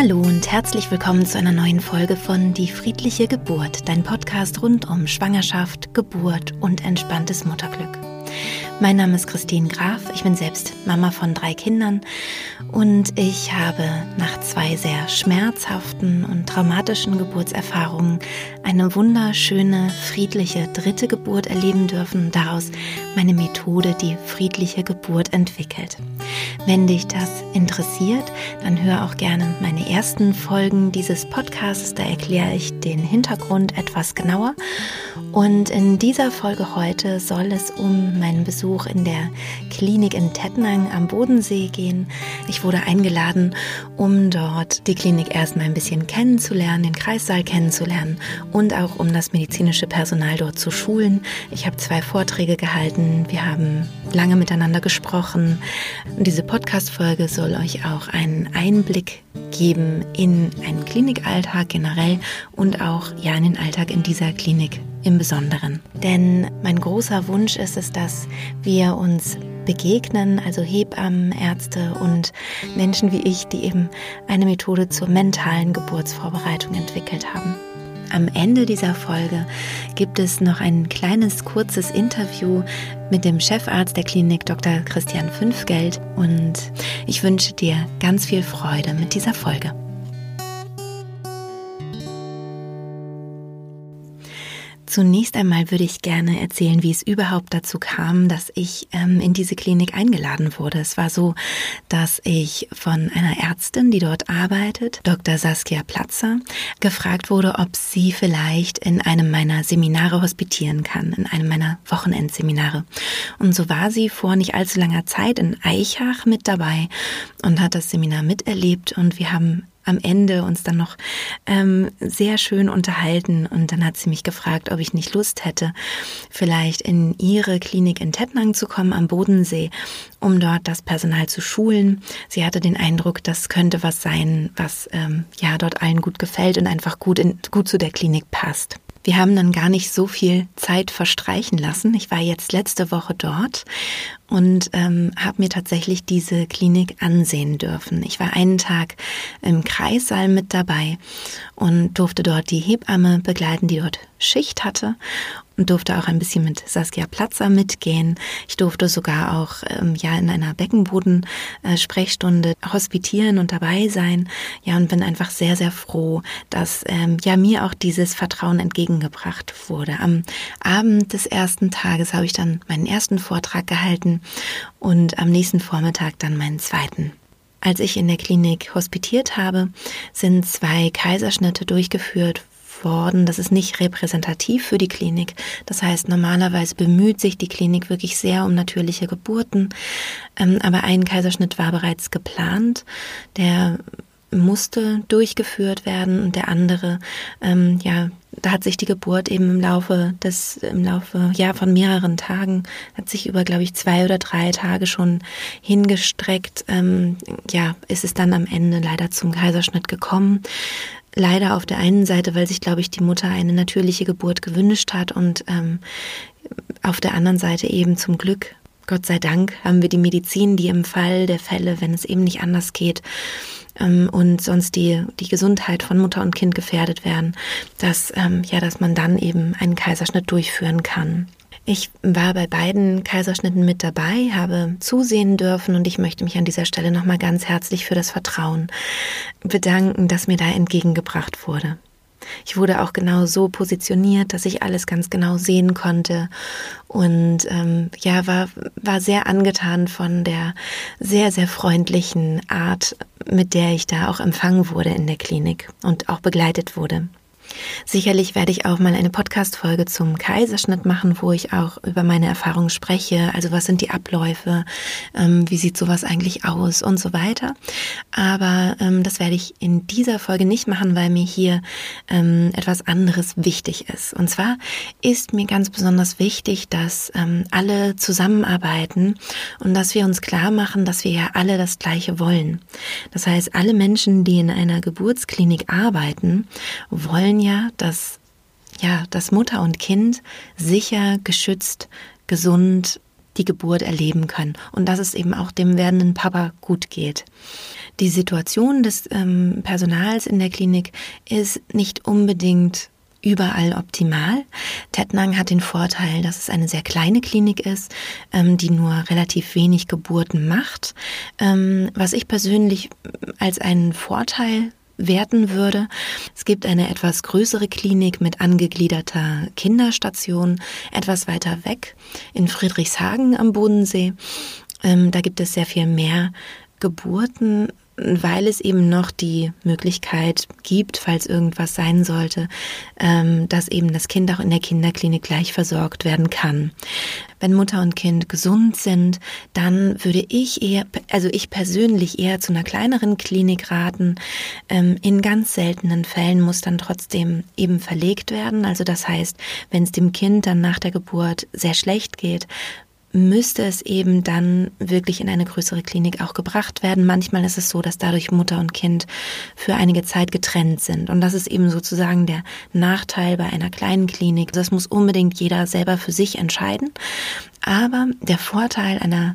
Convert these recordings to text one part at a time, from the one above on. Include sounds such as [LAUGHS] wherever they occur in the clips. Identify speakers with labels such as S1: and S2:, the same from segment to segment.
S1: Hallo und herzlich willkommen zu einer neuen Folge von Die friedliche Geburt, dein Podcast rund um Schwangerschaft, Geburt und entspanntes Mutterglück. Mein Name ist Christine Graf, ich bin selbst Mama von drei Kindern und ich habe nach zwei sehr schmerzhaften und traumatischen Geburtserfahrungen eine wunderschöne, friedliche dritte Geburt erleben dürfen und daraus meine Methode, die friedliche Geburt, entwickelt. Wenn dich das interessiert, dann hör auch gerne meine ersten Folgen dieses Podcasts, da erkläre ich den Hintergrund etwas genauer. Und in dieser Folge heute soll es um meinen Besuch in der Klinik in Tettnang am Bodensee gehen. Ich wurde eingeladen, um dort die Klinik erstmal ein bisschen kennenzulernen, den Kreissaal kennenzulernen und auch um das medizinische Personal dort zu schulen. Ich habe zwei Vorträge gehalten, wir haben lange miteinander gesprochen. Diese Podcast-Folge soll euch auch einen Einblick geben in einen Klinikalltag generell und auch ja in den Alltag in dieser Klinik im Besonderen. Denn mein großer Wunsch ist es, dass wir uns begegnen, also Hebammen, Ärzte und Menschen wie ich, die eben eine Methode zur mentalen Geburtsvorbereitung entwickelt haben. Am Ende dieser Folge gibt es noch ein kleines kurzes Interview mit dem Chefarzt der Klinik Dr. Christian Fünfgeld und ich wünsche dir ganz viel Freude mit dieser Folge. Zunächst einmal würde ich gerne erzählen, wie es überhaupt dazu kam, dass ich ähm, in diese Klinik eingeladen wurde. Es war so, dass ich von einer Ärztin, die dort arbeitet, Dr. Saskia Platzer, gefragt wurde, ob sie vielleicht in einem meiner Seminare hospitieren kann, in einem meiner Wochenendseminare. Und so war sie vor nicht allzu langer Zeit in Eichach mit dabei und hat das Seminar miterlebt und wir haben am Ende uns dann noch ähm, sehr schön unterhalten und dann hat sie mich gefragt, ob ich nicht Lust hätte, vielleicht in ihre Klinik in Tettnang zu kommen am Bodensee, um dort das Personal zu schulen. Sie hatte den Eindruck, das könnte was sein, was ähm, ja dort allen gut gefällt und einfach gut in, gut zu der Klinik passt. Wir haben dann gar nicht so viel Zeit verstreichen lassen. Ich war jetzt letzte Woche dort und ähm, habe mir tatsächlich diese Klinik ansehen dürfen. Ich war einen Tag im Kreissaal mit dabei und durfte dort die Hebamme begleiten, die dort Schicht hatte und durfte auch ein bisschen mit Saskia Platzer mitgehen. Ich durfte sogar auch ähm, ja in einer Beckenboden-Sprechstunde äh, hospitieren und dabei sein. Ja, und bin einfach sehr, sehr froh, dass ähm, ja mir auch dieses Vertrauen entgegengebracht wurde. Am Abend des ersten Tages habe ich dann meinen ersten Vortrag gehalten und am nächsten Vormittag dann meinen zweiten. Als ich in der Klinik hospitiert habe, sind zwei Kaiserschnitte durchgeführt worden. Das ist nicht repräsentativ für die Klinik. Das heißt, normalerweise bemüht sich die Klinik wirklich sehr um natürliche Geburten. Ähm, aber ein Kaiserschnitt war bereits geplant. Der musste durchgeführt werden und der andere, ähm, ja, da hat sich die Geburt eben im Laufe des, im Laufe, ja, von mehreren Tagen, hat sich über, glaube ich, zwei oder drei Tage schon hingestreckt. Ähm, ja, ist es dann am Ende leider zum Kaiserschnitt gekommen. Leider auf der einen Seite, weil sich, glaube ich, die Mutter eine natürliche Geburt gewünscht hat und ähm, auf der anderen Seite eben zum Glück, Gott sei Dank, haben wir die Medizin, die im Fall der Fälle, wenn es eben nicht anders geht, ähm, und sonst die, die Gesundheit von Mutter und Kind gefährdet werden, dass, ähm, ja, dass man dann eben einen Kaiserschnitt durchführen kann. Ich war bei beiden Kaiserschnitten mit dabei, habe zusehen dürfen und ich möchte mich an dieser Stelle nochmal ganz herzlich für das Vertrauen bedanken, das mir da entgegengebracht wurde. Ich wurde auch genau so positioniert, dass ich alles ganz genau sehen konnte und ähm, ja, war, war sehr angetan von der sehr, sehr freundlichen Art, mit der ich da auch empfangen wurde in der Klinik und auch begleitet wurde. Sicherlich werde ich auch mal eine Podcast-Folge zum Kaiserschnitt machen, wo ich auch über meine Erfahrungen spreche. Also was sind die Abläufe? Ähm, wie sieht sowas eigentlich aus und so weiter. Aber ähm, das werde ich in dieser Folge nicht machen, weil mir hier ähm, etwas anderes wichtig ist. Und zwar ist mir ganz besonders wichtig, dass ähm, alle zusammenarbeiten und dass wir uns klar machen, dass wir ja alle das Gleiche wollen. Das heißt, alle Menschen, die in einer Geburtsklinik arbeiten, wollen wollen ja, dass, ja, dass Mutter und Kind sicher, geschützt, gesund die Geburt erleben können und dass es eben auch dem werdenden Papa gut geht. Die Situation des ähm, Personals in der Klinik ist nicht unbedingt überall optimal. Tettnang hat den Vorteil, dass es eine sehr kleine Klinik ist, ähm, die nur relativ wenig Geburten macht. Ähm, was ich persönlich als einen Vorteil werten würde. Es gibt eine etwas größere Klinik mit angegliederter Kinderstation etwas weiter weg in Friedrichshagen am Bodensee. Ähm, da gibt es sehr viel mehr Geburten weil es eben noch die Möglichkeit gibt, falls irgendwas sein sollte, ähm, dass eben das Kind auch in der Kinderklinik gleich versorgt werden kann. Wenn Mutter und Kind gesund sind, dann würde ich eher, also ich persönlich eher zu einer kleineren Klinik raten. Ähm, in ganz seltenen Fällen muss dann trotzdem eben verlegt werden. Also das heißt, wenn es dem Kind dann nach der Geburt sehr schlecht geht, müsste es eben dann wirklich in eine größere Klinik auch gebracht werden. Manchmal ist es so, dass dadurch Mutter und Kind für einige Zeit getrennt sind. Und das ist eben sozusagen der Nachteil bei einer kleinen Klinik. Das muss unbedingt jeder selber für sich entscheiden. Aber der Vorteil einer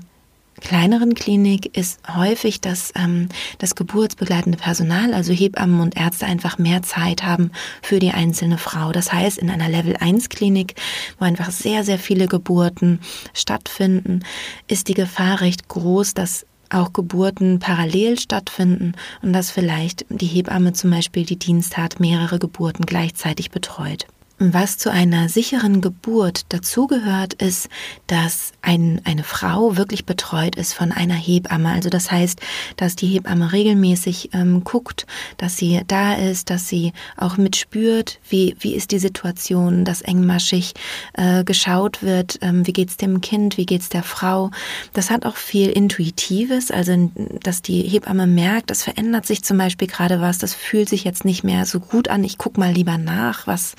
S1: kleineren Klinik ist häufig, dass ähm, das geburtsbegleitende Personal, also Hebammen und Ärzte, einfach mehr Zeit haben für die einzelne Frau. Das heißt, in einer Level 1 Klinik, wo einfach sehr, sehr viele Geburten stattfinden, ist die Gefahr recht groß, dass auch Geburten parallel stattfinden und dass vielleicht die Hebamme zum Beispiel, die Dienst mehrere Geburten gleichzeitig betreut. Was zu einer sicheren Geburt dazugehört, ist, dass ein, eine Frau wirklich betreut ist von einer Hebamme. Also das heißt, dass die Hebamme regelmäßig ähm, guckt, dass sie da ist, dass sie auch mitspürt, wie, wie ist die Situation, dass engmaschig äh, geschaut wird, ähm, wie geht's dem Kind, wie geht's der Frau. Das hat auch viel Intuitives, also dass die Hebamme merkt, es verändert sich zum Beispiel gerade was, das fühlt sich jetzt nicht mehr so gut an, ich guck mal lieber nach, was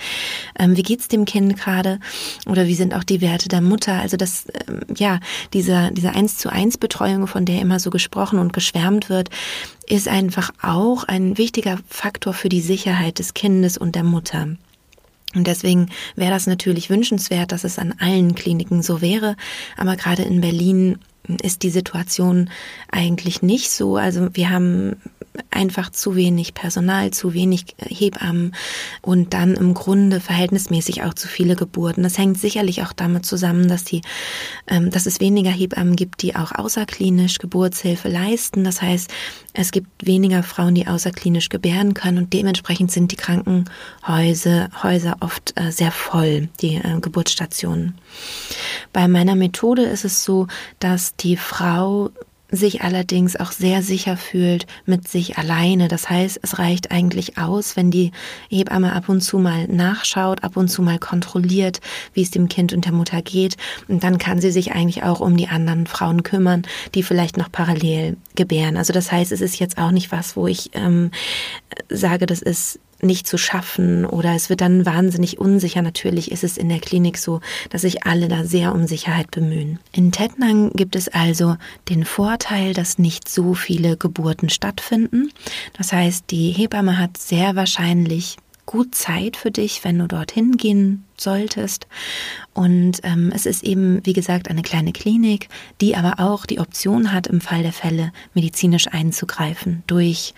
S1: ähm, wie geht's dem Kind gerade oder wie sind auch die Werte der Mutter. Also das, ähm, ja, diese, diese eins zu eins Betreuung, von der immer so gesprochen und geschwärmt wird, ist einfach auch ein wichtiger Faktor für die Sicherheit des Kindes und der Mutter. Und deswegen wäre das natürlich wünschenswert, dass es an allen Kliniken so wäre. Aber gerade in Berlin ist die Situation eigentlich nicht so. Also wir haben einfach zu wenig Personal, zu wenig Hebammen und dann im Grunde verhältnismäßig auch zu viele Geburten. Das hängt sicherlich auch damit zusammen, dass die, ähm, dass es weniger Hebammen gibt, die auch außerklinisch Geburtshilfe leisten. Das heißt, es gibt weniger Frauen, die außerklinisch gebären können und dementsprechend sind die Krankenhäuser Häuser oft äh, sehr voll, die äh, Geburtsstationen. Bei meiner Methode ist es so, dass die Frau sich allerdings auch sehr sicher fühlt mit sich alleine. Das heißt, es reicht eigentlich aus, wenn die Hebamme ab und zu mal nachschaut, ab und zu mal kontrolliert, wie es dem Kind und der Mutter geht. Und dann kann sie sich eigentlich auch um die anderen Frauen kümmern, die vielleicht noch parallel gebären. Also das heißt, es ist jetzt auch nicht was, wo ich ähm, sage, das ist nicht zu schaffen oder es wird dann wahnsinnig unsicher. Natürlich ist es in der Klinik so, dass sich alle da sehr um Sicherheit bemühen. In Tettnang gibt es also den Vorteil, dass nicht so viele Geburten stattfinden. Das heißt, die Hebamme hat sehr wahrscheinlich gut Zeit für dich, wenn du dorthin gehen solltest. Und ähm, es ist eben, wie gesagt, eine kleine Klinik, die aber auch die Option hat, im Fall der Fälle medizinisch einzugreifen durch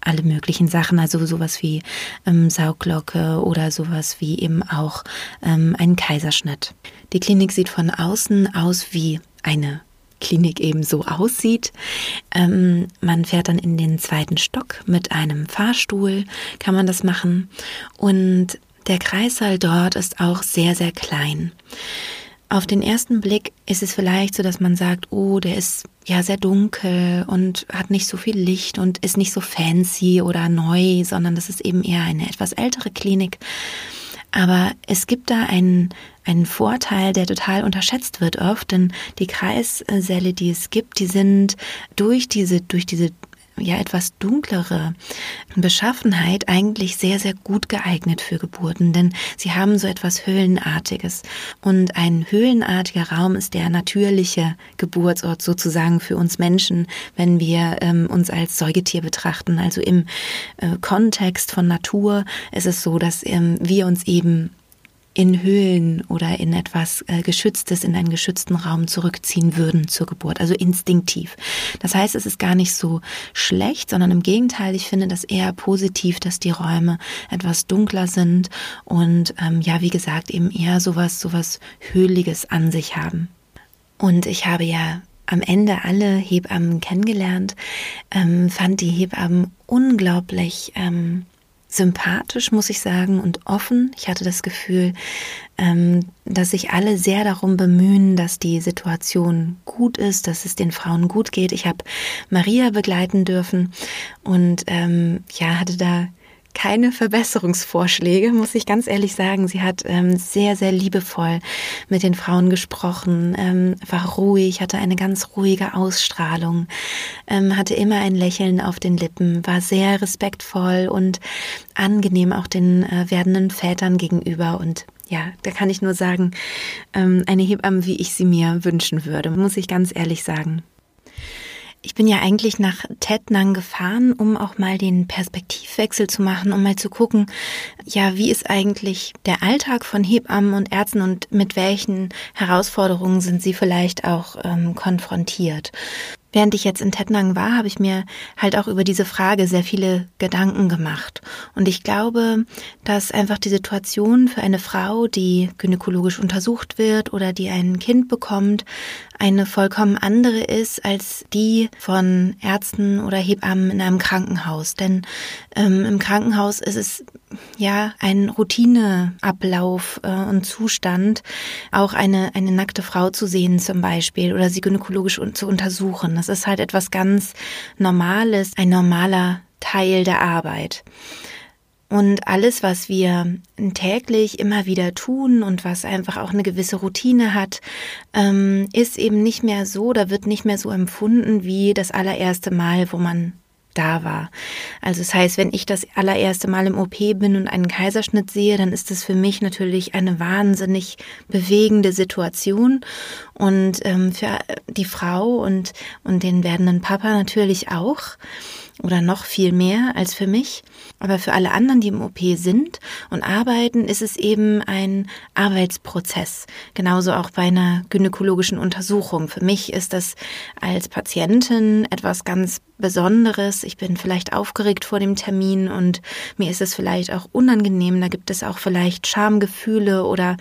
S1: alle möglichen Sachen, also sowas wie ähm, Sauglocke oder sowas wie eben auch ähm, einen Kaiserschnitt. Die Klinik sieht von außen aus wie eine Klinik eben so aussieht. Ähm, man fährt dann in den zweiten Stock mit einem Fahrstuhl, kann man das machen. Und der Kreissaal dort ist auch sehr, sehr klein. Auf den ersten Blick ist es vielleicht so, dass man sagt, oh, der ist ja sehr dunkel und hat nicht so viel Licht und ist nicht so fancy oder neu, sondern das ist eben eher eine etwas ältere Klinik. Aber es gibt da einen, einen Vorteil, der total unterschätzt wird oft, denn die Kreissäle, die es gibt, die sind durch diese, durch diese ja etwas dunklere Beschaffenheit eigentlich sehr, sehr gut geeignet für Geburten, denn sie haben so etwas Höhlenartiges. Und ein höhlenartiger Raum ist der natürliche Geburtsort sozusagen für uns Menschen, wenn wir ähm, uns als Säugetier betrachten. Also im äh, Kontext von Natur ist es so, dass ähm, wir uns eben in Höhlen oder in etwas äh, Geschütztes, in einen geschützten Raum zurückziehen würden zur Geburt, also instinktiv. Das heißt, es ist gar nicht so schlecht, sondern im Gegenteil, ich finde das eher positiv, dass die Räume etwas dunkler sind und ähm, ja, wie gesagt, eben eher sowas, sowas Höhliges an sich haben. Und ich habe ja am Ende alle Hebammen kennengelernt, ähm, fand die Hebammen unglaublich ähm, sympathisch, muss ich sagen, und offen. Ich hatte das Gefühl, ähm, dass sich alle sehr darum bemühen, dass die Situation gut ist, dass es den Frauen gut geht. Ich habe Maria begleiten dürfen und ähm, ja, hatte da keine Verbesserungsvorschläge, muss ich ganz ehrlich sagen. Sie hat ähm, sehr, sehr liebevoll mit den Frauen gesprochen, ähm, war ruhig, hatte eine ganz ruhige Ausstrahlung, ähm, hatte immer ein Lächeln auf den Lippen, war sehr respektvoll und angenehm auch den äh, werdenden Vätern gegenüber und ja, da kann ich nur sagen, ähm, eine Hebamme, wie ich sie mir wünschen würde, muss ich ganz ehrlich sagen. Ich bin ja eigentlich nach Tettnang gefahren, um auch mal den Perspektivwechsel zu machen, um mal zu gucken, ja, wie ist eigentlich der Alltag von Hebammen und Ärzten und mit welchen Herausforderungen sind sie vielleicht auch ähm, konfrontiert. Während ich jetzt in Tettnang war, habe ich mir halt auch über diese Frage sehr viele Gedanken gemacht. Und ich glaube, dass einfach die Situation für eine Frau, die gynäkologisch untersucht wird oder die ein Kind bekommt, eine vollkommen andere ist als die von Ärzten oder Hebammen in einem Krankenhaus. Denn ähm, im Krankenhaus ist es ja ein Routineablauf äh, und Zustand, auch eine, eine nackte Frau zu sehen zum Beispiel oder sie gynäkologisch un zu untersuchen. Das ist halt etwas ganz Normales, ein normaler Teil der Arbeit. Und alles, was wir täglich immer wieder tun und was einfach auch eine gewisse Routine hat, ähm, ist eben nicht mehr so, da wird nicht mehr so empfunden wie das allererste Mal, wo man da war. Also das heißt, wenn ich das allererste Mal im OP bin und einen Kaiserschnitt sehe, dann ist das für mich natürlich eine wahnsinnig bewegende Situation und ähm, für die Frau und, und den werdenden Papa natürlich auch oder noch viel mehr als für mich. Aber für alle anderen, die im OP sind und arbeiten, ist es eben ein Arbeitsprozess. Genauso auch bei einer gynäkologischen Untersuchung. Für mich ist das als Patientin etwas ganz Besonderes. Ich bin vielleicht aufgeregt vor dem Termin und mir ist es vielleicht auch unangenehm. Da gibt es auch vielleicht Schamgefühle oder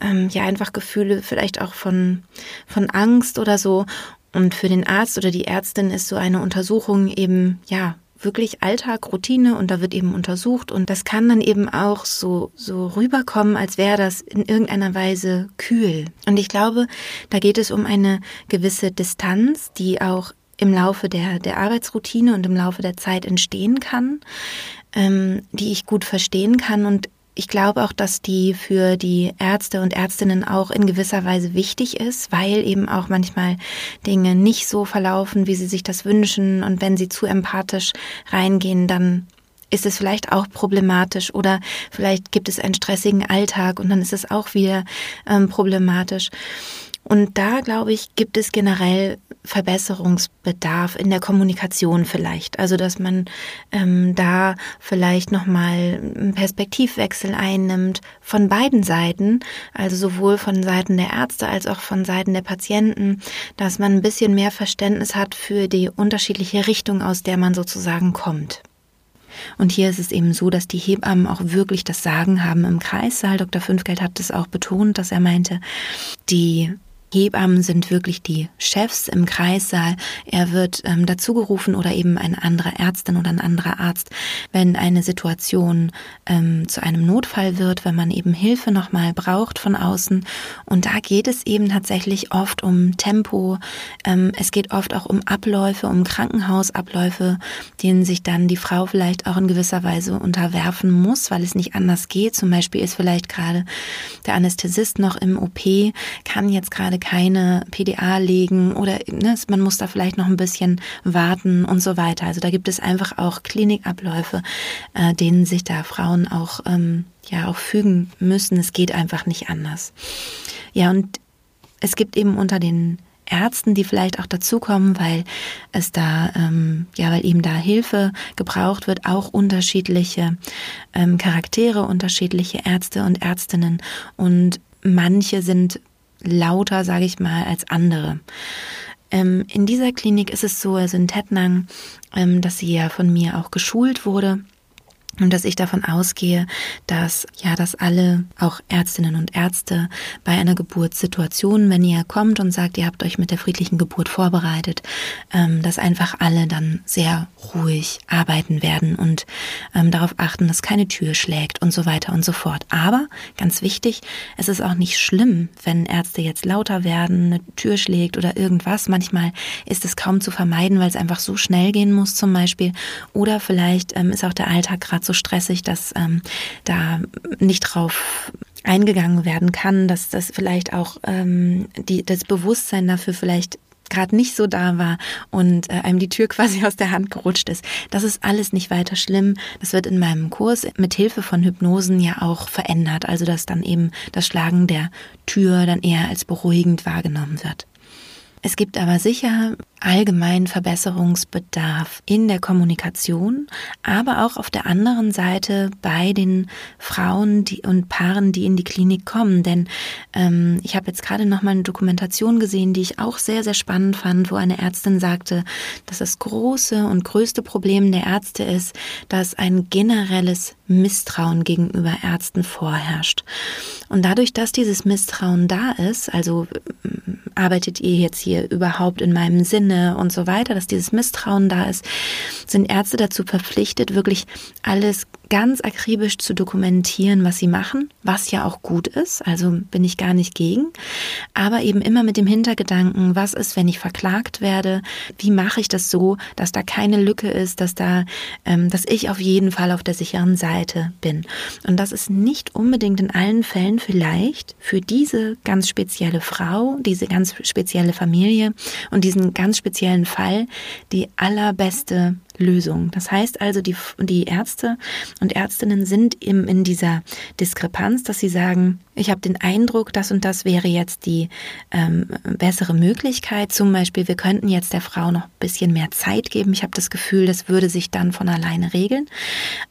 S1: ähm, ja einfach Gefühle vielleicht auch von, von Angst oder so. Und für den Arzt oder die Ärztin ist so eine Untersuchung eben, ja, wirklich Alltag, Routine und da wird eben untersucht und das kann dann eben auch so, so rüberkommen, als wäre das in irgendeiner Weise kühl. Und ich glaube, da geht es um eine gewisse Distanz, die auch im Laufe der, der Arbeitsroutine und im Laufe der Zeit entstehen kann, ähm, die ich gut verstehen kann und ich glaube auch, dass die für die Ärzte und Ärztinnen auch in gewisser Weise wichtig ist, weil eben auch manchmal Dinge nicht so verlaufen, wie sie sich das wünschen. Und wenn sie zu empathisch reingehen, dann ist es vielleicht auch problematisch oder vielleicht gibt es einen stressigen Alltag und dann ist es auch wieder ähm, problematisch. Und da, glaube ich, gibt es generell Verbesserungsbedarf in der Kommunikation vielleicht. Also, dass man ähm, da vielleicht nochmal einen Perspektivwechsel einnimmt von beiden Seiten, also sowohl von Seiten der Ärzte als auch von Seiten der Patienten, dass man ein bisschen mehr Verständnis hat für die unterschiedliche Richtung, aus der man sozusagen kommt. Und hier ist es eben so, dass die Hebammen auch wirklich das Sagen haben im Kreissaal. Dr. Fünfgeld hat es auch betont, dass er meinte, die Hebammen sind wirklich die Chefs im Kreissaal. Er wird ähm, dazugerufen oder eben eine andere Ärztin oder ein anderer Arzt, wenn eine Situation ähm, zu einem Notfall wird, wenn man eben Hilfe nochmal braucht von außen. Und da geht es eben tatsächlich oft um Tempo. Ähm, es geht oft auch um Abläufe, um Krankenhausabläufe, denen sich dann die Frau vielleicht auch in gewisser Weise unterwerfen muss, weil es nicht anders geht. Zum Beispiel ist vielleicht gerade der Anästhesist noch im OP, kann jetzt gerade keine PDA legen oder ne, man muss da vielleicht noch ein bisschen warten und so weiter. Also da gibt es einfach auch Klinikabläufe, äh, denen sich da Frauen auch ähm, ja auch fügen müssen. Es geht einfach nicht anders. Ja und es gibt eben unter den Ärzten, die vielleicht auch dazukommen, weil es da, ähm, ja, weil eben da Hilfe gebraucht wird, auch unterschiedliche ähm, Charaktere, unterschiedliche Ärzte und Ärztinnen und manche sind lauter, sage ich mal, als andere. Ähm, in dieser Klinik ist es so, also in Tettnang, ähm, dass sie ja von mir auch geschult wurde und dass ich davon ausgehe, dass ja, dass alle, auch Ärztinnen und Ärzte bei einer Geburtssituation, wenn ihr kommt und sagt, ihr habt euch mit der friedlichen Geburt vorbereitet, ähm, dass einfach alle dann sehr ruhig arbeiten werden und ähm, darauf achten, dass keine Tür schlägt und so weiter und so fort. Aber ganz wichtig, es ist auch nicht schlimm, wenn Ärzte jetzt lauter werden, eine Tür schlägt oder irgendwas. Manchmal ist es kaum zu vermeiden, weil es einfach so schnell gehen muss zum Beispiel. Oder vielleicht ähm, ist auch der Alltag gerade so stressig, dass ähm, da nicht drauf eingegangen werden kann, dass das vielleicht auch ähm, die, das Bewusstsein dafür vielleicht gerade nicht so da war und äh, einem die Tür [LAUGHS] quasi aus der Hand gerutscht ist. Das ist alles nicht weiter schlimm. Das wird in meinem Kurs mit Hilfe von Hypnosen ja auch verändert, also dass dann eben das Schlagen der Tür dann eher als beruhigend wahrgenommen wird. Es gibt aber sicher allgemeinen Verbesserungsbedarf in der Kommunikation, aber auch auf der anderen Seite bei den Frauen die, und Paaren, die in die Klinik kommen. Denn ähm, ich habe jetzt gerade noch mal eine Dokumentation gesehen, die ich auch sehr, sehr spannend fand, wo eine Ärztin sagte, dass das große und größte Problem der Ärzte ist, dass ein generelles Misstrauen gegenüber Ärzten vorherrscht. Und dadurch, dass dieses Misstrauen da ist, also arbeitet ihr jetzt hier überhaupt in meinem Sinne, Hygiene und so weiter, dass dieses Misstrauen da ist, sind Ärzte dazu verpflichtet, wirklich alles ganz akribisch zu dokumentieren, was sie machen, was ja auch gut ist, also bin ich gar nicht gegen, aber eben immer mit dem Hintergedanken, was ist, wenn ich verklagt werde, wie mache ich das so, dass da keine Lücke ist, dass da, ähm, dass ich auf jeden Fall auf der sicheren Seite bin. Und das ist nicht unbedingt in allen Fällen vielleicht für diese ganz spezielle Frau, diese ganz spezielle Familie und diesen ganz speziellen Fall die allerbeste Lösung. Das heißt also, die, die Ärzte und Ärztinnen sind eben in dieser Diskrepanz, dass sie sagen, ich habe den Eindruck, das und das wäre jetzt die ähm, bessere Möglichkeit. Zum Beispiel, wir könnten jetzt der Frau noch ein bisschen mehr Zeit geben. Ich habe das Gefühl, das würde sich dann von alleine regeln.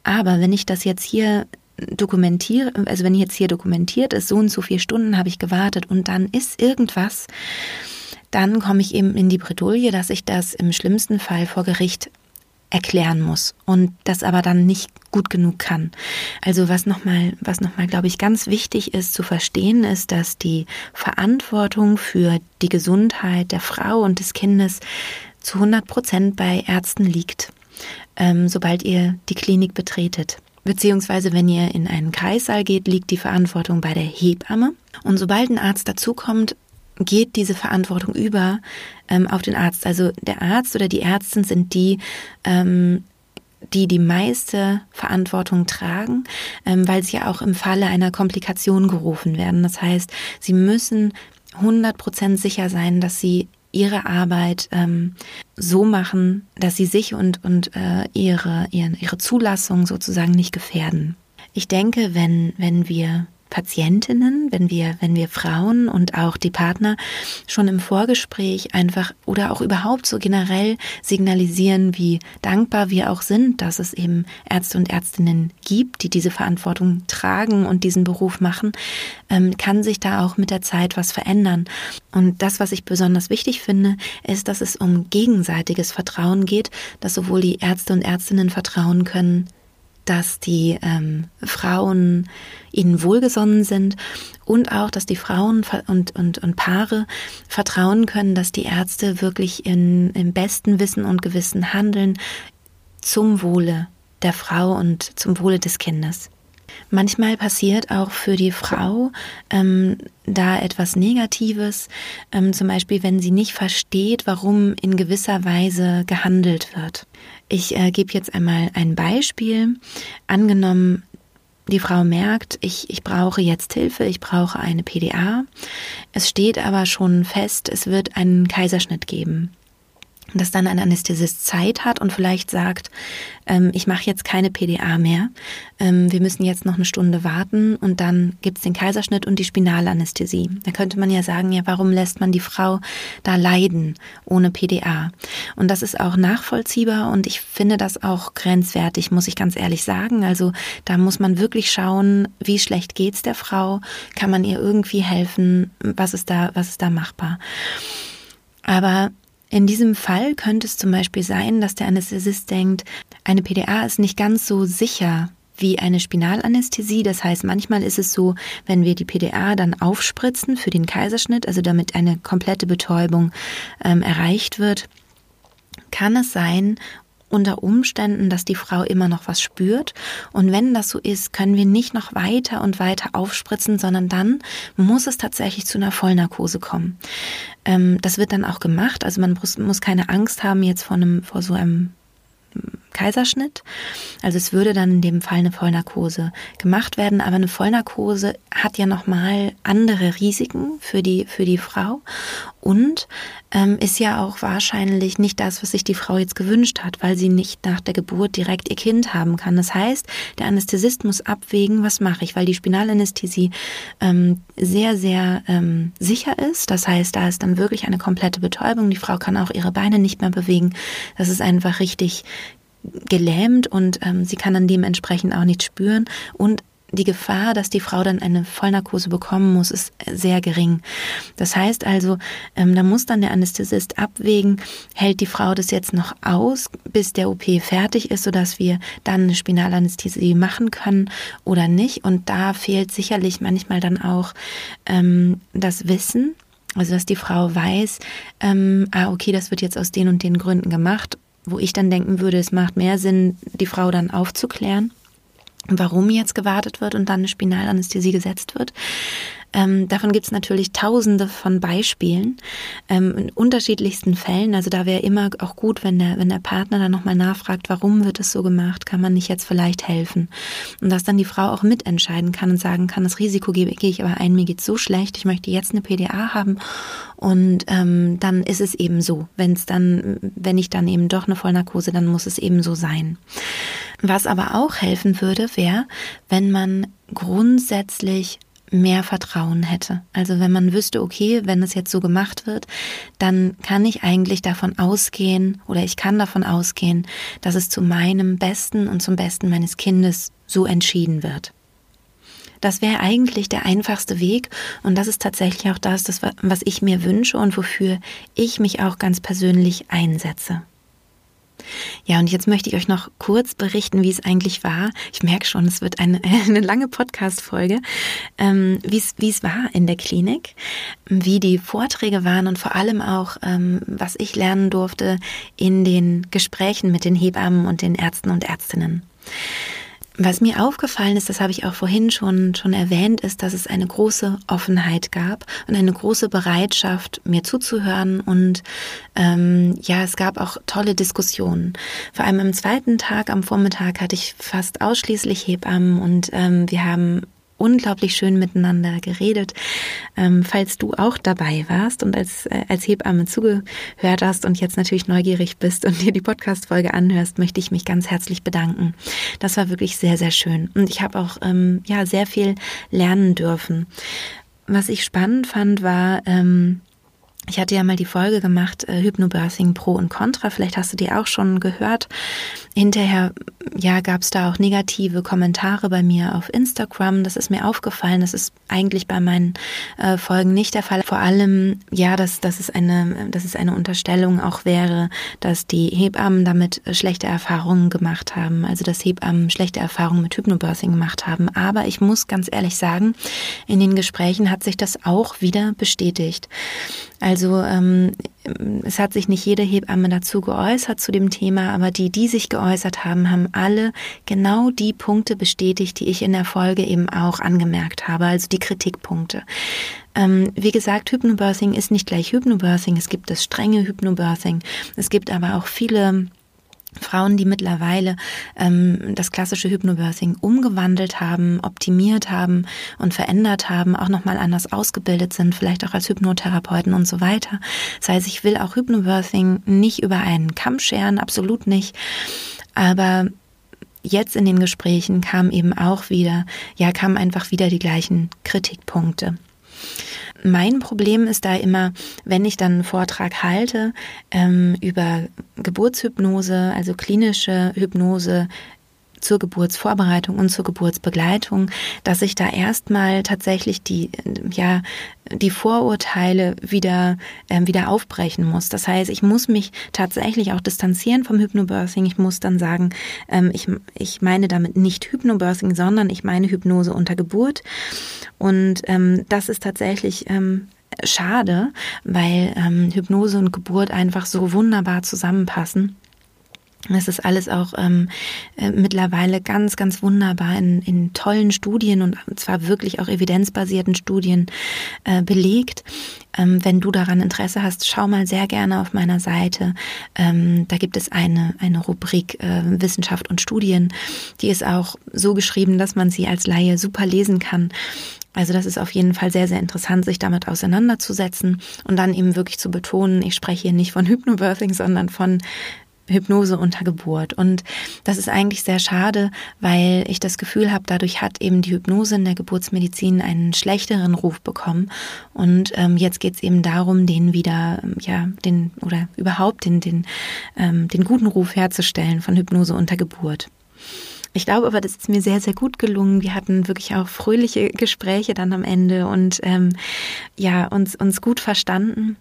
S1: Aber wenn ich das jetzt hier dokumentiere, also wenn jetzt hier dokumentiert ist, so und so vier Stunden habe ich gewartet und dann ist irgendwas, dann komme ich eben in die Bredouille, dass ich das im schlimmsten Fall vor Gericht erklären muss und das aber dann nicht gut genug kann. Also was nochmal, was nochmal, glaube ich, ganz wichtig ist zu verstehen, ist, dass die Verantwortung für die Gesundheit der Frau und des Kindes zu 100 Prozent bei Ärzten liegt, ähm, sobald ihr die Klinik betretet. Beziehungsweise, wenn ihr in einen Kreissaal geht, liegt die Verantwortung bei der Hebamme. Und sobald ein Arzt dazukommt, geht diese Verantwortung über ähm, auf den Arzt. Also der Arzt oder die Ärztin sind die, ähm, die die meiste Verantwortung tragen, ähm, weil sie ja auch im Falle einer Komplikation gerufen werden. Das heißt, sie müssen 100 Prozent sicher sein, dass sie ihre Arbeit ähm, so machen, dass sie sich und, und äh, ihre, ihre, ihre Zulassung sozusagen nicht gefährden. Ich denke, wenn, wenn wir Patientinnen, wenn wir, wenn wir Frauen und auch die Partner schon im Vorgespräch einfach oder auch überhaupt so generell signalisieren, wie dankbar wir auch sind, dass es eben Ärzte und Ärztinnen gibt, die diese Verantwortung tragen und diesen Beruf machen, ähm, kann sich da auch mit der Zeit was verändern. Und das, was ich besonders wichtig finde, ist, dass es um gegenseitiges Vertrauen geht, dass sowohl die Ärzte und Ärztinnen vertrauen können, dass die ähm, Frauen ihnen wohlgesonnen sind und auch, dass die Frauen und, und, und Paare vertrauen können, dass die Ärzte wirklich in, im besten Wissen und Gewissen handeln zum Wohle der Frau und zum Wohle des Kindes. Manchmal passiert auch für die Frau ähm, da etwas Negatives, ähm, zum Beispiel wenn sie nicht versteht, warum in gewisser Weise gehandelt wird. Ich äh, gebe jetzt einmal ein Beispiel. Angenommen, die Frau merkt, ich, ich brauche jetzt Hilfe, ich brauche eine PDA. Es steht aber schon fest, es wird einen Kaiserschnitt geben. Dass dann ein Anästhesist Zeit hat und vielleicht sagt, ähm, ich mache jetzt keine PDA mehr, ähm, wir müssen jetzt noch eine Stunde warten und dann gibt's den Kaiserschnitt und die Spinalanästhesie. Da könnte man ja sagen, ja, warum lässt man die Frau da leiden ohne PDA? Und das ist auch nachvollziehbar und ich finde das auch grenzwertig, muss ich ganz ehrlich sagen. Also da muss man wirklich schauen, wie schlecht geht's der Frau, kann man ihr irgendwie helfen, was ist da, was ist da machbar. Aber in diesem Fall könnte es zum Beispiel sein, dass der Anästhesist denkt, eine PDA ist nicht ganz so sicher wie eine Spinalanästhesie. Das heißt, manchmal ist es so, wenn wir die PDA dann aufspritzen für den Kaiserschnitt, also damit eine komplette Betäubung ähm, erreicht wird, kann es sein unter Umständen, dass die Frau immer noch was spürt. Und wenn das so ist, können wir nicht noch weiter und weiter aufspritzen, sondern dann muss es tatsächlich zu einer Vollnarkose kommen. Ähm, das wird dann auch gemacht. Also man muss, muss keine Angst haben jetzt vor einem, vor so einem Kaiserschnitt. Also es würde dann in dem Fall eine Vollnarkose gemacht werden, aber eine Vollnarkose hat ja nochmal andere Risiken für die, für die Frau und ähm, ist ja auch wahrscheinlich nicht das, was sich die Frau jetzt gewünscht hat, weil sie nicht nach der Geburt direkt ihr Kind haben kann. Das heißt, der Anästhesist muss abwägen, was mache ich, weil die Spinalanästhesie ähm, sehr, sehr ähm, sicher ist. Das heißt, da ist dann wirklich eine komplette Betäubung. Die Frau kann auch ihre Beine nicht mehr bewegen. Das ist einfach richtig gelähmt und ähm, sie kann dann dementsprechend auch nicht spüren und die Gefahr, dass die Frau dann eine Vollnarkose bekommen muss, ist sehr gering. Das heißt also, ähm, da muss dann der Anästhesist abwägen, hält die Frau das jetzt noch aus, bis der OP fertig ist, sodass wir dann eine Spinalanästhesie machen können oder nicht. Und da fehlt sicherlich manchmal dann auch ähm, das Wissen. Also, dass die Frau weiß, ähm, ah, okay, das wird jetzt aus den und den Gründen gemacht wo ich dann denken würde, es macht mehr Sinn, die Frau dann aufzuklären, warum jetzt gewartet wird und dann eine Spinalanästhesie gesetzt wird. Ähm, davon gibt es natürlich tausende von Beispielen ähm, in unterschiedlichsten Fällen. Also da wäre immer auch gut, wenn der, wenn der Partner dann nochmal nachfragt, warum wird es so gemacht, kann man nicht jetzt vielleicht helfen? Und dass dann die Frau auch mitentscheiden kann und sagen kann, das Risiko gehe, gehe ich aber ein, mir geht's so schlecht, ich möchte jetzt eine PDA haben und ähm, dann ist es eben so. Wenn es dann, wenn ich dann eben doch eine Vollnarkose, dann muss es eben so sein. Was aber auch helfen würde, wäre, wenn man grundsätzlich mehr Vertrauen hätte. Also wenn man wüsste, okay, wenn es jetzt so gemacht wird, dann kann ich eigentlich davon ausgehen oder ich kann davon ausgehen, dass es zu meinem Besten und zum Besten meines Kindes so entschieden wird. Das wäre eigentlich der einfachste Weg und das ist tatsächlich auch das, das, was ich mir wünsche und wofür ich mich auch ganz persönlich einsetze. Ja, und jetzt möchte ich euch noch kurz berichten, wie es eigentlich war. Ich merke schon, es wird eine, [LAUGHS] eine lange Podcast-Folge, ähm, wie es, wie es war in der Klinik, wie die Vorträge waren und vor allem auch, ähm, was ich lernen durfte in den Gesprächen mit den Hebammen und den Ärzten und Ärztinnen. Was mir aufgefallen ist, das habe ich auch vorhin schon, schon erwähnt, ist, dass es eine große Offenheit gab und eine große Bereitschaft, mir zuzuhören. Und ähm, ja, es gab auch tolle Diskussionen. Vor allem am zweiten Tag, am Vormittag, hatte ich fast ausschließlich Hebammen und ähm, wir haben unglaublich schön miteinander geredet. Ähm, falls du auch dabei warst und als, äh, als Hebamme zugehört hast und jetzt natürlich neugierig bist und dir die Podcast-Folge anhörst, möchte ich mich ganz herzlich bedanken. Das war wirklich sehr, sehr schön. Und ich habe auch ähm, ja, sehr viel lernen dürfen. Was ich spannend fand, war, ähm, ich hatte ja mal die Folge gemacht, äh, Hypnobirthing Pro und Contra. Vielleicht hast du die auch schon gehört. Hinterher, ja, gab es da auch negative Kommentare bei mir auf Instagram. Das ist mir aufgefallen. Das ist eigentlich bei meinen äh, Folgen nicht der Fall. Vor allem, ja, dass, dass, es eine, dass es eine Unterstellung auch wäre, dass die Hebammen damit schlechte Erfahrungen gemacht haben. Also, dass Hebammen schlechte Erfahrungen mit Hypnobirthing gemacht haben. Aber ich muss ganz ehrlich sagen, in den Gesprächen hat sich das auch wieder bestätigt. Also ähm, es hat sich nicht jede Hebamme dazu geäußert zu dem Thema, aber die, die sich geäußert haben, haben alle genau die Punkte bestätigt, die ich in der Folge eben auch angemerkt habe, also die Kritikpunkte. Ähm, wie gesagt, Hypnobirthing ist nicht gleich Hypnobirthing. Es gibt das strenge Hypnobirthing. Es gibt aber auch viele Frauen, die mittlerweile ähm, das klassische Hypnobirthing umgewandelt haben, optimiert haben und verändert haben, auch nochmal anders ausgebildet sind, vielleicht auch als Hypnotherapeuten und so weiter. Das heißt, ich will auch Hypnobirthing nicht über einen Kamm scheren, absolut nicht. Aber jetzt in den Gesprächen kam eben auch wieder, ja, kamen einfach wieder die gleichen Kritikpunkte. Mein Problem ist da immer, wenn ich dann einen Vortrag halte ähm, über Geburtshypnose, also klinische Hypnose zur Geburtsvorbereitung und zur Geburtsbegleitung, dass ich da erstmal tatsächlich die, ja, die Vorurteile wieder, äh, wieder aufbrechen muss. Das heißt, ich muss mich tatsächlich auch distanzieren vom Hypnobirthing. Ich muss dann sagen, ähm, ich, ich meine damit nicht Hypnobirthing, sondern ich meine Hypnose unter Geburt. Und ähm, das ist tatsächlich ähm, schade, weil ähm, Hypnose und Geburt einfach so wunderbar zusammenpassen. Es ist alles auch ähm, äh, mittlerweile ganz, ganz wunderbar in, in tollen Studien und zwar wirklich auch evidenzbasierten Studien äh, belegt. Ähm, wenn du daran Interesse hast, schau mal sehr gerne auf meiner Seite. Ähm, da gibt es eine, eine Rubrik äh, Wissenschaft und Studien. Die ist auch so geschrieben, dass man sie als Laie super lesen kann. Also das ist auf jeden Fall sehr, sehr interessant, sich damit auseinanderzusetzen und dann eben wirklich zu betonen, ich spreche hier nicht von Hypnobirthing, sondern von Hypnose unter Geburt. Und das ist eigentlich sehr schade, weil ich das Gefühl habe, dadurch hat eben die Hypnose in der Geburtsmedizin einen schlechteren Ruf bekommen. Und ähm, jetzt geht es eben darum, den wieder, ja, den oder überhaupt den, den, ähm, den guten Ruf herzustellen von Hypnose unter Geburt. Ich glaube aber, das ist mir sehr, sehr gut gelungen. Wir hatten wirklich auch fröhliche Gespräche dann am Ende und ähm, ja, uns, uns gut verstanden.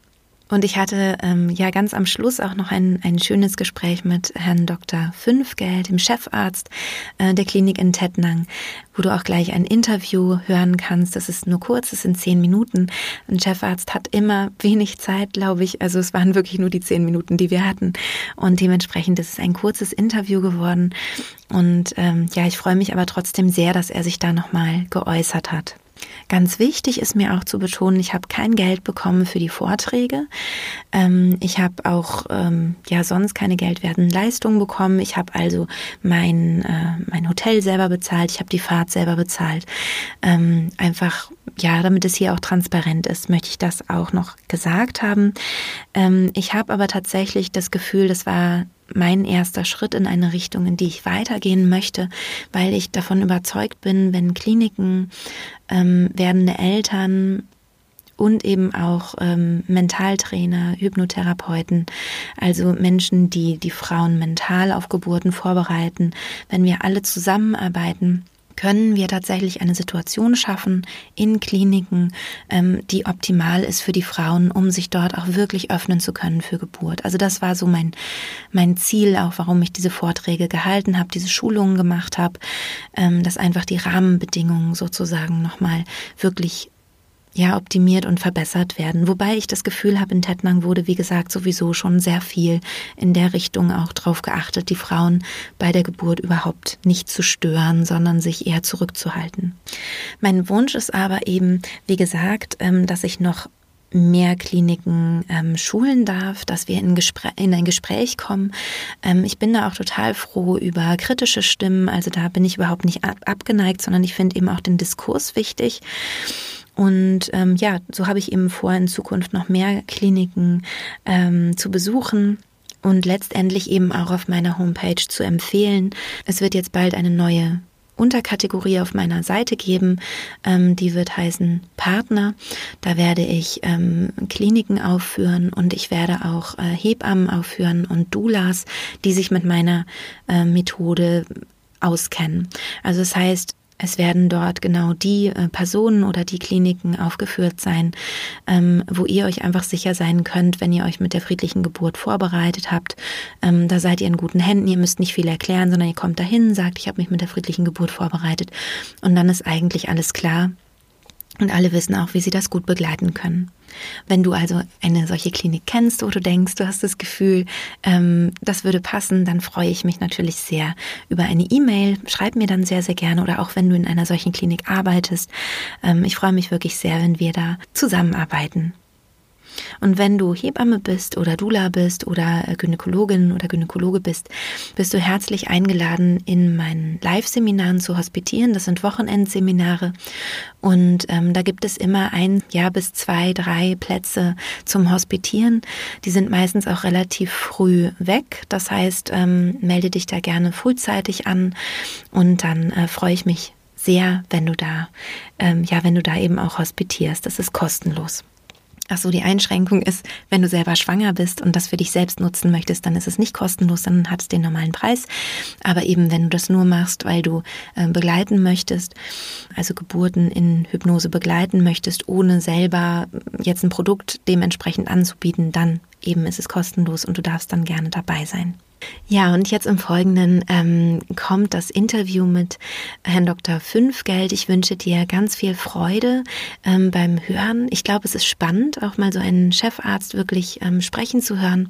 S1: Und ich hatte ähm, ja ganz am Schluss auch noch ein, ein schönes Gespräch mit Herrn Dr. Fünfgeld, dem Chefarzt äh, der Klinik in Tettnang, wo du auch gleich ein Interview hören kannst. Das ist nur kurz, es sind zehn Minuten. Ein Chefarzt hat immer wenig Zeit, glaube ich. Also es waren wirklich nur die zehn Minuten, die wir hatten. Und dementsprechend ist es ein kurzes Interview geworden. Und ähm, ja, ich freue mich aber trotzdem sehr, dass er sich da nochmal geäußert hat. Ganz wichtig ist mir auch zu betonen, ich habe kein Geld bekommen für die Vorträge. Ähm, ich habe auch ähm, ja sonst keine geldwerten Leistungen bekommen. Ich habe also mein, äh, mein Hotel selber bezahlt, ich habe die Fahrt selber bezahlt. Ähm, einfach, ja, damit es hier auch transparent ist, möchte ich das auch noch gesagt haben. Ich habe aber tatsächlich das Gefühl, das war mein erster Schritt in eine Richtung, in die ich weitergehen möchte, weil ich davon überzeugt bin, wenn Kliniken, ähm, werdende Eltern und eben auch ähm, Mentaltrainer, Hypnotherapeuten, also Menschen, die die Frauen mental auf Geburten vorbereiten, wenn wir alle zusammenarbeiten, können wir tatsächlich eine Situation schaffen in Kliniken, ähm, die optimal ist für die Frauen, um sich dort auch wirklich öffnen zu können für Geburt. Also das war so mein, mein Ziel, auch warum ich diese Vorträge gehalten habe, diese Schulungen gemacht habe, ähm, dass einfach die Rahmenbedingungen sozusagen nochmal wirklich ja optimiert und verbessert werden. Wobei ich das Gefühl habe, in Tettnang wurde, wie gesagt, sowieso schon sehr viel in der Richtung auch drauf geachtet, die Frauen bei der Geburt überhaupt nicht zu stören, sondern sich eher zurückzuhalten. Mein Wunsch ist aber eben, wie gesagt, ähm, dass ich noch mehr Kliniken ähm, schulen darf, dass wir in, in ein Gespräch kommen. Ähm, ich bin da auch total froh über kritische Stimmen. Also da bin ich überhaupt nicht ab abgeneigt, sondern ich finde eben auch den Diskurs wichtig. Und ähm, ja, so habe ich eben vor, in Zukunft noch mehr Kliniken ähm, zu besuchen und letztendlich eben auch auf meiner Homepage zu empfehlen. Es wird jetzt bald eine neue Unterkategorie auf meiner Seite geben. Ähm, die wird heißen Partner. Da werde ich ähm, Kliniken aufführen und ich werde auch äh, Hebammen aufführen und Doulas, die sich mit meiner äh, Methode auskennen. Also das heißt, es werden dort genau die äh, Personen oder die Kliniken aufgeführt sein, ähm, wo ihr euch einfach sicher sein könnt, wenn ihr euch mit der friedlichen Geburt vorbereitet habt. Ähm, da seid ihr in guten Händen. Ihr müsst nicht viel erklären, sondern ihr kommt dahin, sagt, ich habe mich mit der friedlichen Geburt vorbereitet. Und dann ist eigentlich alles klar. Und alle wissen auch, wie sie das gut begleiten können. Wenn du also eine solche Klinik kennst, wo du denkst, du hast das Gefühl, ähm, das würde passen, dann freue ich mich natürlich sehr über eine E-Mail. Schreib mir dann sehr, sehr gerne oder auch wenn du in einer solchen Klinik arbeitest. Ähm, ich freue mich wirklich sehr, wenn wir da zusammenarbeiten. Und wenn du Hebamme bist oder Dula bist oder äh, Gynäkologin oder Gynäkologe bist, bist du herzlich eingeladen, in meinen Live-Seminaren zu hospitieren. Das sind Wochenendseminare. Und ähm, da gibt es immer ein Jahr bis zwei, drei Plätze zum Hospitieren. Die sind meistens auch relativ früh weg. Das heißt, ähm, melde dich da gerne frühzeitig an und dann äh, freue ich mich sehr, wenn du da, ähm, ja, wenn du da eben auch hospitierst. Das ist kostenlos. Ach so, die Einschränkung ist, wenn du selber schwanger bist und das für dich selbst nutzen möchtest, dann ist es nicht kostenlos, dann hat es den normalen Preis. Aber eben, wenn du das nur machst, weil du äh, begleiten möchtest, also Geburten in Hypnose begleiten möchtest, ohne selber jetzt ein Produkt dementsprechend anzubieten, dann eben ist es kostenlos und du darfst dann gerne dabei sein. Ja, und jetzt im Folgenden ähm, kommt das Interview mit Herrn Dr. Fünfgeld. Ich wünsche dir ganz viel Freude ähm, beim Hören. Ich glaube, es ist spannend, auch mal so einen Chefarzt wirklich ähm, sprechen zu hören.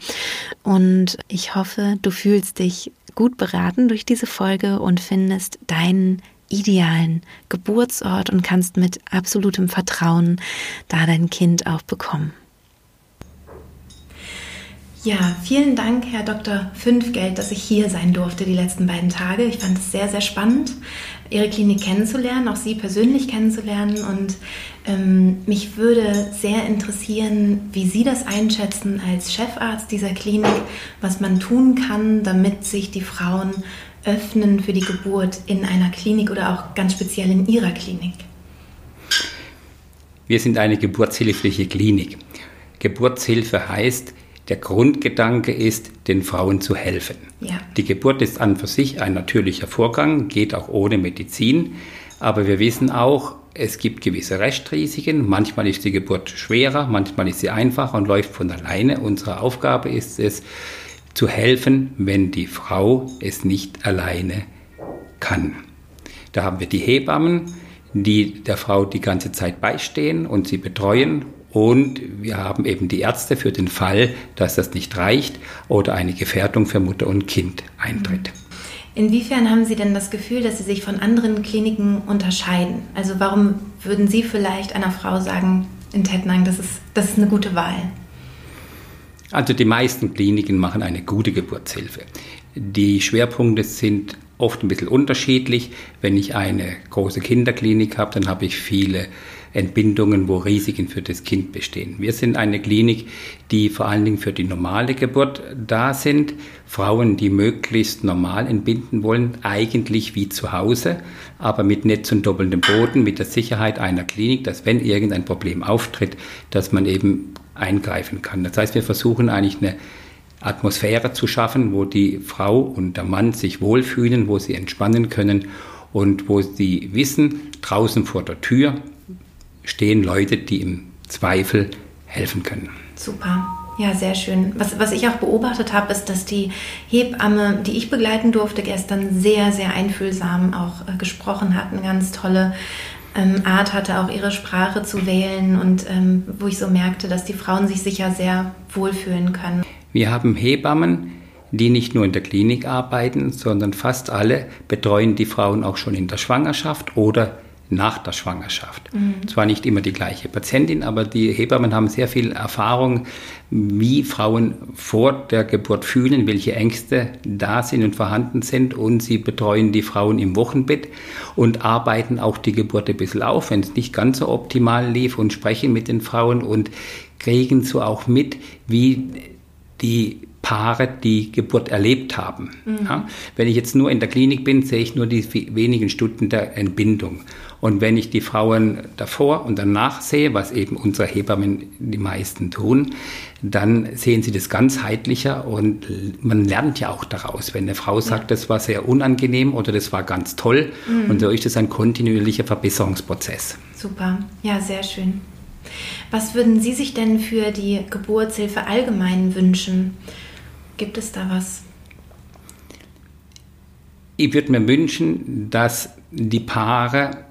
S1: Und ich hoffe, du fühlst dich gut beraten durch diese Folge und findest deinen idealen Geburtsort und kannst mit absolutem Vertrauen da dein Kind auch bekommen. Ja, vielen Dank, Herr Dr. Fünfgeld, dass ich hier sein durfte die letzten beiden Tage. Ich fand es sehr, sehr spannend, Ihre Klinik kennenzulernen, auch Sie persönlich kennenzulernen. Und ähm, mich würde sehr interessieren, wie Sie das einschätzen als Chefarzt dieser Klinik, was man tun kann, damit sich die Frauen öffnen für die Geburt in einer Klinik oder auch ganz speziell in Ihrer Klinik.
S2: Wir sind eine geburtshilfliche Klinik. Geburtshilfe heißt, der Grundgedanke ist, den Frauen zu helfen. Ja. Die Geburt ist an für sich ein natürlicher Vorgang, geht auch ohne Medizin. Aber wir wissen auch, es gibt gewisse Restrisiken. Manchmal ist die Geburt schwerer, manchmal ist sie einfacher und läuft von alleine. Unsere Aufgabe ist es, zu helfen, wenn die Frau es nicht alleine kann. Da haben wir die Hebammen, die der Frau die ganze Zeit beistehen und sie betreuen und wir haben eben die Ärzte für den Fall, dass das nicht reicht oder eine Gefährdung für Mutter und Kind eintritt.
S1: Inwiefern haben Sie denn das Gefühl, dass Sie sich von anderen Kliniken unterscheiden? Also warum würden Sie vielleicht einer Frau sagen, in Tettnang, das ist, das ist eine gute Wahl?
S2: Also die meisten Kliniken machen eine gute Geburtshilfe. Die Schwerpunkte sind oft ein bisschen unterschiedlich. Wenn ich eine große Kinderklinik habe, dann habe ich viele Entbindungen, wo Risiken für das Kind bestehen. Wir sind eine Klinik, die vor allen Dingen für die normale Geburt da sind. Frauen, die möglichst normal entbinden wollen, eigentlich wie zu Hause, aber mit Netz und doppeltem Boden, mit der Sicherheit einer Klinik, dass wenn irgendein Problem auftritt, dass man eben eingreifen kann. Das heißt, wir versuchen eigentlich eine Atmosphäre zu schaffen, wo die Frau und der Mann sich wohlfühlen, wo sie entspannen können und wo sie wissen, draußen vor der Tür stehen Leute, die im Zweifel helfen können.
S1: Super. Ja, sehr schön. Was, was ich auch beobachtet habe, ist, dass die Hebamme, die ich begleiten durfte, gestern sehr, sehr einfühlsam auch äh, gesprochen hat. Eine ganz tolle ähm, Art hatte, auch ihre Sprache zu wählen und ähm, wo ich so merkte, dass die Frauen sich sicher sehr wohlfühlen können.
S2: Wir haben Hebammen, die nicht nur in der Klinik arbeiten, sondern fast alle betreuen die Frauen auch schon in der Schwangerschaft oder nach der Schwangerschaft. Mhm. Zwar nicht immer die gleiche Patientin, aber die Hebammen haben sehr viel Erfahrung, wie Frauen vor der Geburt fühlen, welche Ängste da sind und vorhanden sind. Und sie betreuen die Frauen im Wochenbett und arbeiten auch die Geburt ein bisschen auf, wenn es nicht ganz so optimal lief und sprechen mit den Frauen und kriegen so auch mit, wie die Paare die Geburt erlebt haben. Mhm. Ja, wenn ich jetzt nur in der Klinik bin, sehe ich nur die wenigen Stunden der Entbindung. Und wenn ich die Frauen davor und danach sehe, was eben unsere Hebammen die meisten tun, dann sehen sie das ganzheitlicher und man lernt ja auch daraus. Wenn eine Frau sagt, das war sehr unangenehm oder das war ganz toll, mhm. und so ist es ein kontinuierlicher Verbesserungsprozess.
S1: Super, ja, sehr schön. Was würden Sie sich denn für die Geburtshilfe allgemein wünschen? Gibt es da was?
S2: Ich würde mir wünschen, dass die Paare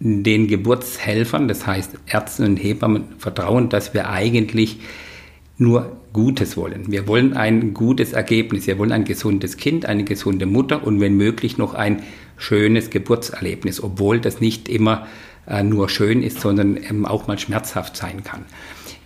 S2: den Geburtshelfern, das heißt Ärzten und Hebammen, vertrauen, dass wir eigentlich nur Gutes wollen. Wir wollen ein gutes Ergebnis. Wir wollen ein gesundes Kind, eine gesunde Mutter und wenn möglich noch ein schönes Geburtserlebnis, obwohl das nicht immer äh, nur schön ist, sondern auch mal schmerzhaft sein kann.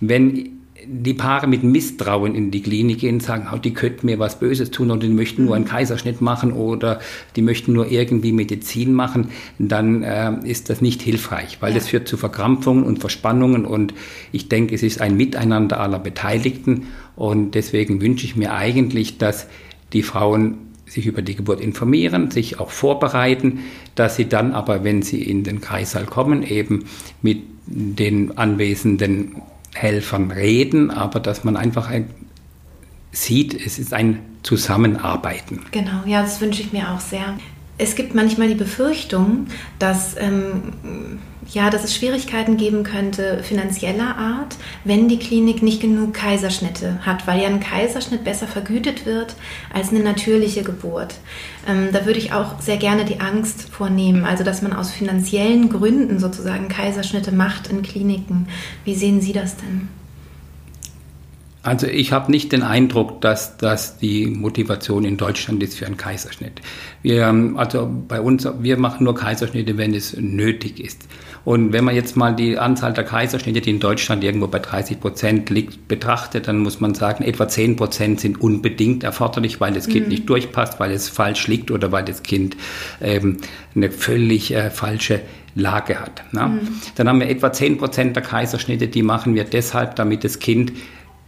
S2: wenn die Paare mit Misstrauen in die Klinik gehen und sagen, oh, die könnten mir was Böses tun oder die möchten nur einen Kaiserschnitt machen oder die möchten nur irgendwie Medizin machen, dann äh, ist das nicht hilfreich, weil ja. das führt zu Verkrampfungen und Verspannungen und ich denke, es ist ein Miteinander aller Beteiligten und deswegen wünsche ich mir eigentlich, dass die Frauen sich über die Geburt informieren, sich auch vorbereiten, dass sie dann aber, wenn sie in den Kreissaal kommen, eben mit den anwesenden Helfern reden, aber dass man einfach ein, sieht, es ist ein Zusammenarbeiten.
S1: Genau, ja, das wünsche ich mir auch sehr. Es gibt manchmal die Befürchtung, dass ähm, ja, dass es Schwierigkeiten geben könnte finanzieller Art, wenn die Klinik nicht genug Kaiserschnitte hat, weil ja ein Kaiserschnitt besser vergütet wird als eine natürliche Geburt. Ähm, da würde ich auch sehr gerne die Angst vornehmen, also dass man aus finanziellen Gründen sozusagen Kaiserschnitte macht in Kliniken. Wie sehen Sie das denn?
S2: Also ich habe nicht den Eindruck, dass das die Motivation in Deutschland ist für einen Kaiserschnitt. Wir, also bei uns, wir machen nur Kaiserschnitte, wenn es nötig ist. Und wenn man jetzt mal die Anzahl der Kaiserschnitte, die in Deutschland irgendwo bei 30 Prozent liegt, betrachtet, dann muss man sagen, etwa 10 Prozent sind unbedingt erforderlich, weil das Kind mhm. nicht durchpasst, weil es falsch liegt oder weil das Kind ähm, eine völlig äh, falsche Lage hat. Ne? Mhm. Dann haben wir etwa 10 Prozent der Kaiserschnitte, die machen wir deshalb, damit das Kind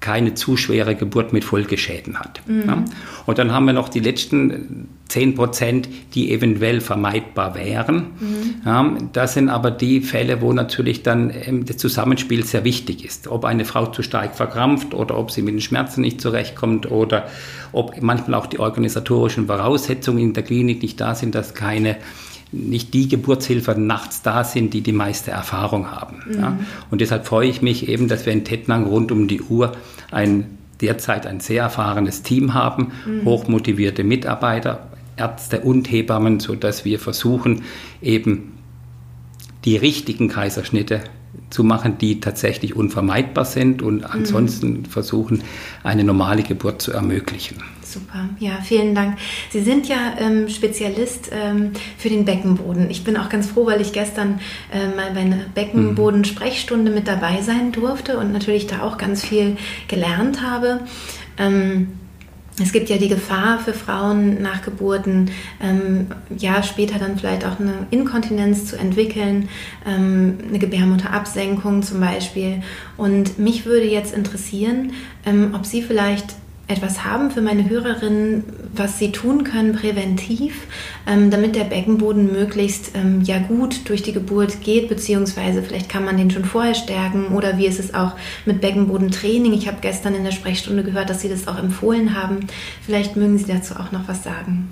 S2: keine zu schwere Geburt mit Folgeschäden hat. Mhm. Ja. Und dann haben wir noch die letzten 10 Prozent, die eventuell vermeidbar wären. Mhm. Ja, das sind aber die Fälle, wo natürlich dann ähm, das Zusammenspiel sehr wichtig ist. Ob eine Frau zu stark verkrampft oder ob sie mit den Schmerzen nicht zurechtkommt oder ob manchmal auch die organisatorischen Voraussetzungen in der Klinik nicht da sind, dass keine nicht die Geburtshilfe nachts da sind, die die meiste Erfahrung haben. Mhm. Ja. Und deshalb freue ich mich eben, dass wir in Tettnang rund um die Uhr ein derzeit ein sehr erfahrenes Team haben, mhm. hochmotivierte Mitarbeiter, Ärzte und Hebammen, sodass wir versuchen, eben die richtigen Kaiserschnitte zu machen, die tatsächlich unvermeidbar sind und mhm. ansonsten mhm. versuchen, eine normale Geburt zu ermöglichen.
S1: Super, ja, vielen Dank. Sie sind ja ähm, Spezialist ähm, für den Beckenboden. Ich bin auch ganz froh, weil ich gestern äh, mal bei einer Beckenboden-Sprechstunde mit dabei sein durfte und natürlich da auch ganz viel gelernt habe. Ähm, es gibt ja die Gefahr für Frauen nach Geburten, ähm, ja, später dann vielleicht auch eine Inkontinenz zu entwickeln, ähm, eine Gebärmutterabsenkung zum Beispiel. Und mich würde jetzt interessieren, ähm, ob Sie vielleicht etwas haben für meine Hörerinnen, was sie tun können präventiv, ähm, damit der Beckenboden möglichst ähm, ja gut durch die Geburt geht, beziehungsweise vielleicht kann man den schon vorher stärken oder wie ist es auch mit Beckenbodentraining? Ich habe gestern in der Sprechstunde gehört, dass Sie das auch empfohlen haben. Vielleicht mögen Sie dazu auch noch was sagen.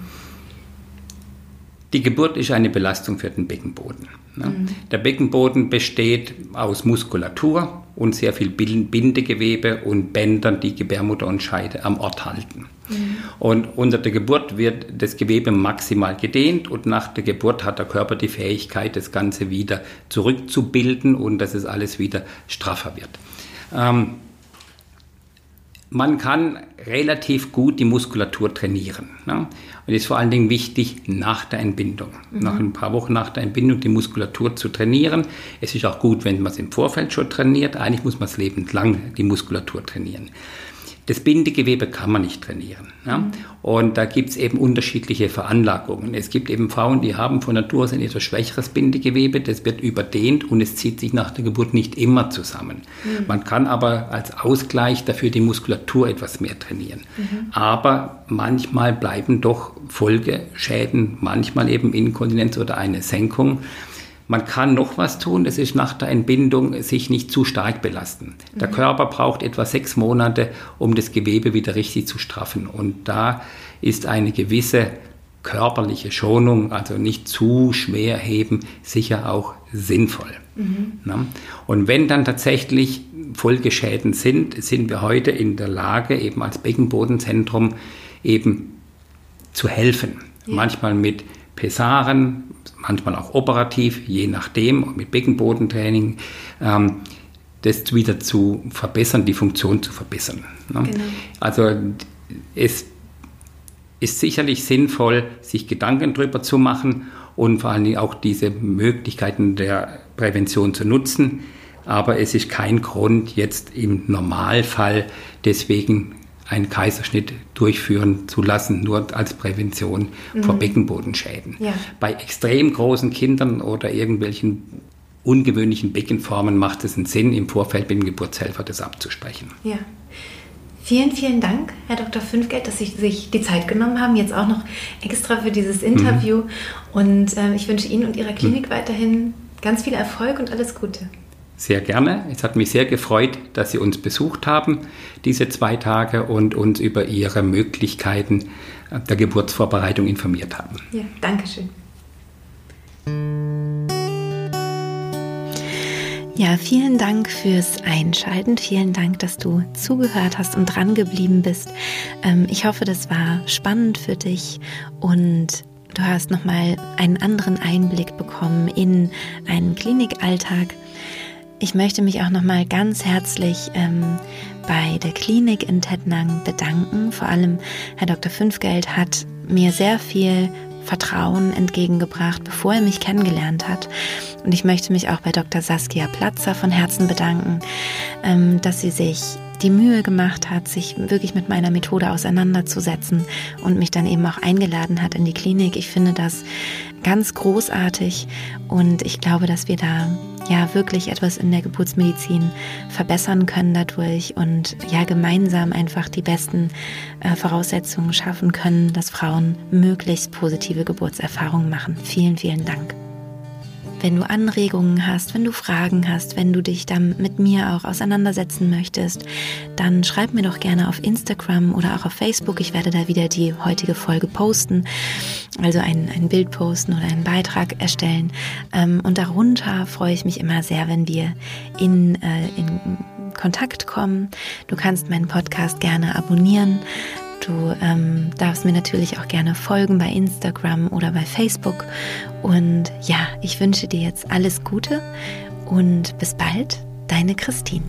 S2: Die Geburt ist eine Belastung für den Beckenboden. Ne? Mhm. Der Beckenboden besteht aus Muskulatur und sehr viel Bindegewebe und Bändern, die Gebärmutter und Scheide am Ort halten. Mhm. Und unter der Geburt wird das Gewebe maximal gedehnt und nach der Geburt hat der Körper die Fähigkeit, das Ganze wieder zurückzubilden und dass es alles wieder straffer wird. Ähm, man kann relativ gut die Muskulatur trainieren. Ne? Und es ist vor allen Dingen wichtig nach der Entbindung. Mhm. Nach ein paar Wochen nach der Entbindung die Muskulatur zu trainieren. Es ist auch gut, wenn man es im Vorfeld schon trainiert. Eigentlich muss man es lebenslang die Muskulatur trainieren. Das Bindegewebe kann man nicht trainieren. Ja? Mhm. Und da gibt es eben unterschiedliche Veranlagungen. Es gibt eben Frauen, die haben von Natur aus ein etwas schwächeres Bindegewebe, das wird überdehnt und es zieht sich nach der Geburt nicht immer zusammen. Mhm. Man kann aber als Ausgleich dafür die Muskulatur etwas mehr trainieren. Mhm. Aber manchmal bleiben doch Folgeschäden, manchmal eben Inkontinenz oder eine Senkung. Man kann noch was tun, das ist nach der Entbindung sich nicht zu stark belasten. Der mhm. Körper braucht etwa sechs Monate, um das Gewebe wieder richtig zu straffen. Und da ist eine gewisse körperliche Schonung, also nicht zu schwer heben, sicher auch sinnvoll. Mhm. Und wenn dann tatsächlich Folgeschäden sind, sind wir heute in der Lage, eben als Beckenbodenzentrum eben zu helfen. Ja. Manchmal mit Pessaren, manchmal auch operativ, je nachdem, mit Beckenbodentraining, ähm, das wieder zu verbessern, die Funktion zu verbessern. Ne? Genau. Also es ist sicherlich sinnvoll, sich Gedanken darüber zu machen und vor allen Dingen auch diese Möglichkeiten der Prävention zu nutzen. Aber es ist kein Grund, jetzt im Normalfall deswegen einen Kaiserschnitt durchführen zu lassen, nur als Prävention mhm. vor Beckenbodenschäden. Ja. Bei extrem großen Kindern oder irgendwelchen ungewöhnlichen Beckenformen macht es einen Sinn, im Vorfeld mit dem Geburtshelfer das abzusprechen.
S1: Ja. Vielen, vielen Dank, Herr Dr. Fünfgeld, dass Sie sich die Zeit genommen haben, jetzt auch noch extra für dieses Interview. Mhm. Und äh, ich wünsche Ihnen und Ihrer Klinik mhm. weiterhin ganz viel Erfolg und alles Gute.
S2: Sehr gerne. Es hat mich sehr gefreut, dass Sie uns besucht haben, diese zwei Tage, und uns über Ihre Möglichkeiten der Geburtsvorbereitung informiert haben.
S1: Ja, danke schön. Ja, vielen Dank fürs Einschalten. Vielen Dank, dass du zugehört hast und dran geblieben bist. Ähm, ich hoffe, das war spannend für dich und du hast nochmal einen anderen Einblick bekommen in einen Klinikalltag. Ich möchte mich auch nochmal ganz herzlich ähm, bei der Klinik in Tettnang bedanken. Vor allem Herr Dr. Fünfgeld hat mir sehr viel Vertrauen entgegengebracht, bevor er mich kennengelernt hat. Und ich möchte mich auch bei Dr. Saskia Platzer von Herzen bedanken, ähm, dass sie sich die Mühe gemacht hat, sich wirklich mit meiner Methode auseinanderzusetzen und mich dann eben auch eingeladen hat in die Klinik. Ich finde das ganz großartig und ich glaube, dass wir da ja wirklich etwas in der Geburtsmedizin verbessern können dadurch und ja gemeinsam einfach die besten äh, Voraussetzungen schaffen können, dass Frauen möglichst positive Geburtserfahrungen machen. Vielen, vielen Dank. Wenn du Anregungen hast, wenn du Fragen hast, wenn du dich dann mit mir auch auseinandersetzen möchtest, dann schreib mir doch gerne auf Instagram oder auch auf Facebook. Ich werde da wieder die heutige Folge posten, also ein, ein Bild posten oder einen Beitrag erstellen. Ähm, und darunter freue ich mich immer sehr, wenn wir in, äh, in Kontakt kommen. Du kannst meinen Podcast gerne abonnieren. Du ähm, darfst mir natürlich auch gerne folgen bei Instagram oder bei Facebook. Und ja, ich wünsche dir jetzt alles Gute und bis bald, deine Christine.